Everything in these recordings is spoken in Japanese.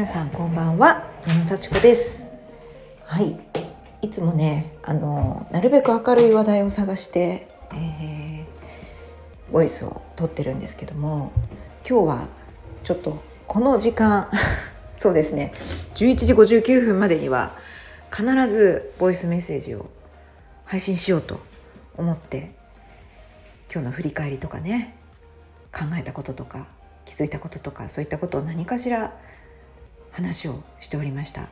皆さんこんばんは。矢野幸子です。はい。いつもねあのなるべく明るい話題を探して、えー、ボイスを撮ってるんですけども今日はちょっとこの時間 そうですね。11時59分までには必ずボイスメッセージを配信しようと思って今日の振り返りとかね考えたこととか気づいたこととかそういったことを何かしら話をしておりました。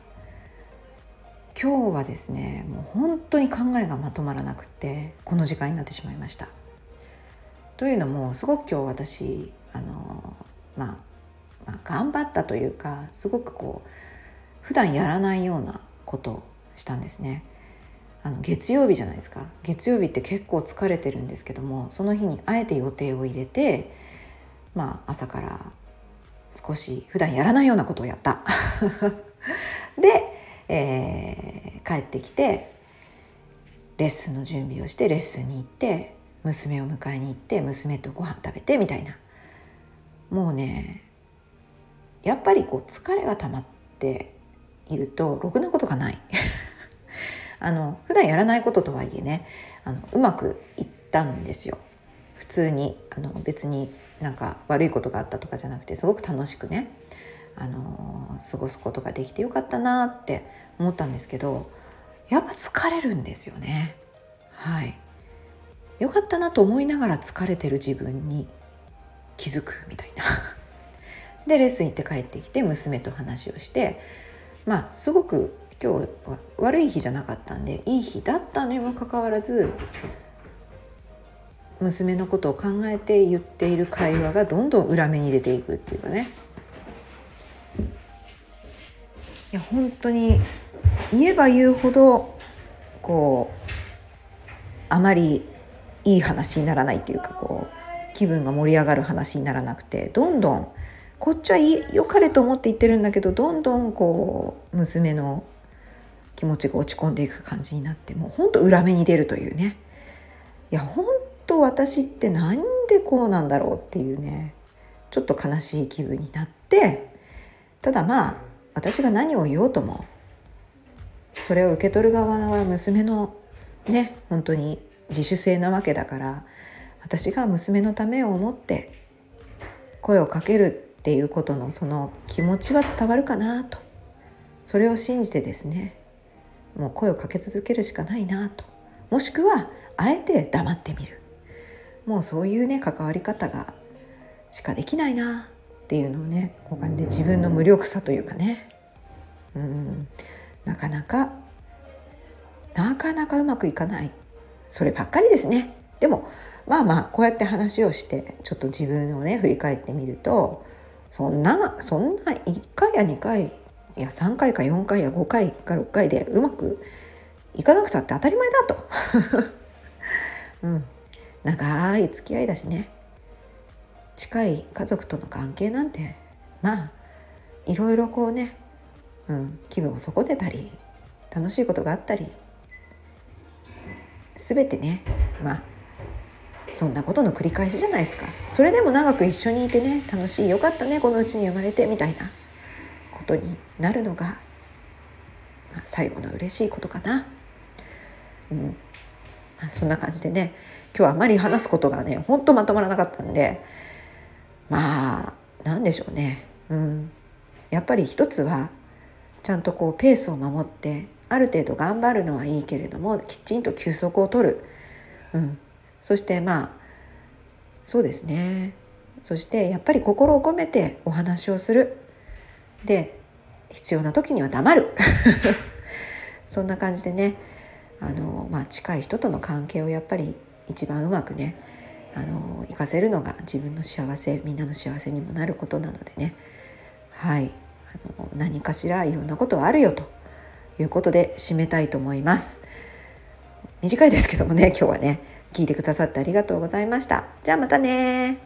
今日はですねもう本当に考えがまとまらなくてこの時間になってしまいました。というのもすごく今日私あの、まあ、まあ頑張ったというかすごくこう普段やらないようなことをしたんですね。あの月曜日じゃないですか。月曜日って結構疲れてるんですけどもその日にあえて予定を入れてまあ朝から少し普段やらないようなことをやった。で、えー、帰ってきてレッスンの準備をしてレッスンに行って娘を迎えに行って娘とご飯食べてみたいな。もうねやっぱりこう疲れが溜まっているとろくなことがない。あの普段やらないこととはいえねあのうまくいったんですよ。普通にあの別になんか悪いことがあったとかじゃなくてすごく楽しくねあの過ごすことができてよかったなって思ったんですけどやっぱ疲れるんですよね。はい。よかったなと思いながら疲れてる自分に気づくみたいな。でレッスン行って帰ってきて娘と話をしてまあすごく今日は悪い日じゃなかったんでいい日だったにもかかわらず娘のことを考えて言っている会話がどんどん裏目に出ていくっていうかね。いや本当に言えば言うほどこうあまりいい話にならないっていうかこう気分が盛り上がる話にならなくてどんどんこっちはい良かれと思って言ってるんだけどどんどんこう娘の気持ちが落ち込んでいく感じになってもうほんと裏目に出るというね。いや本当私ってなんでこうなんだろう？っていうねちょっと悲しい気分になってただまあ私が何を言おうともそれを受け取る側は娘のね本当に自主性なわけだから私が娘のためを思って声をかけるっていうことのその気持ちは伝わるかなと。それを信じてですねもう声をかけ続けるしかないなと。もしくはあえて黙ってみる。もうそういうね関わり方がしかできないなっていうのをねこう感じで自分の無力さというかね。うん。なかなかなかなかうまくいかない。そればっかりですね。でもまあまあこうやって話をしてちょっと自分をね振り返ってみるとそんなそんな1回や2回いや3回か4回や5回か6回でうまくいかなくたって当たり前だと。うん。長い付き合いだしね。近い家族との関係なんてまあいろいろこうね、うん、気分を損ねたり楽しいことがあったり全てねまあそんなことの繰り返しじゃないですか。それでも長く一緒にいてね楽しいよかったねこのうちに生まれてみたいなことになるのが、まあ、最後の嬉しいことかな。うん。まあ、そんな感じでね今日はあまり話すことがねほんとまとまらなかったんでまあ何でしょうね、うん、やっぱり一つはちゃんとこうペースを守ってある程度頑張るのはいいけれどもきちんと休息を取る、うん、そしてまあそうですね。そしてやっぱり心を込めてお話をする。で必要な時には黙る。そんな感じでねあの、まあ、近い人との関係をやっぱり一番うまくねあの活かせるのが自分の幸せみんなの幸せにもなることなのでね。はい。あの何かしらいろんなことはあるよということで締めたいと思います。短いですけどもね今日はね。聞いてくださってありがとうございました。じゃあまたね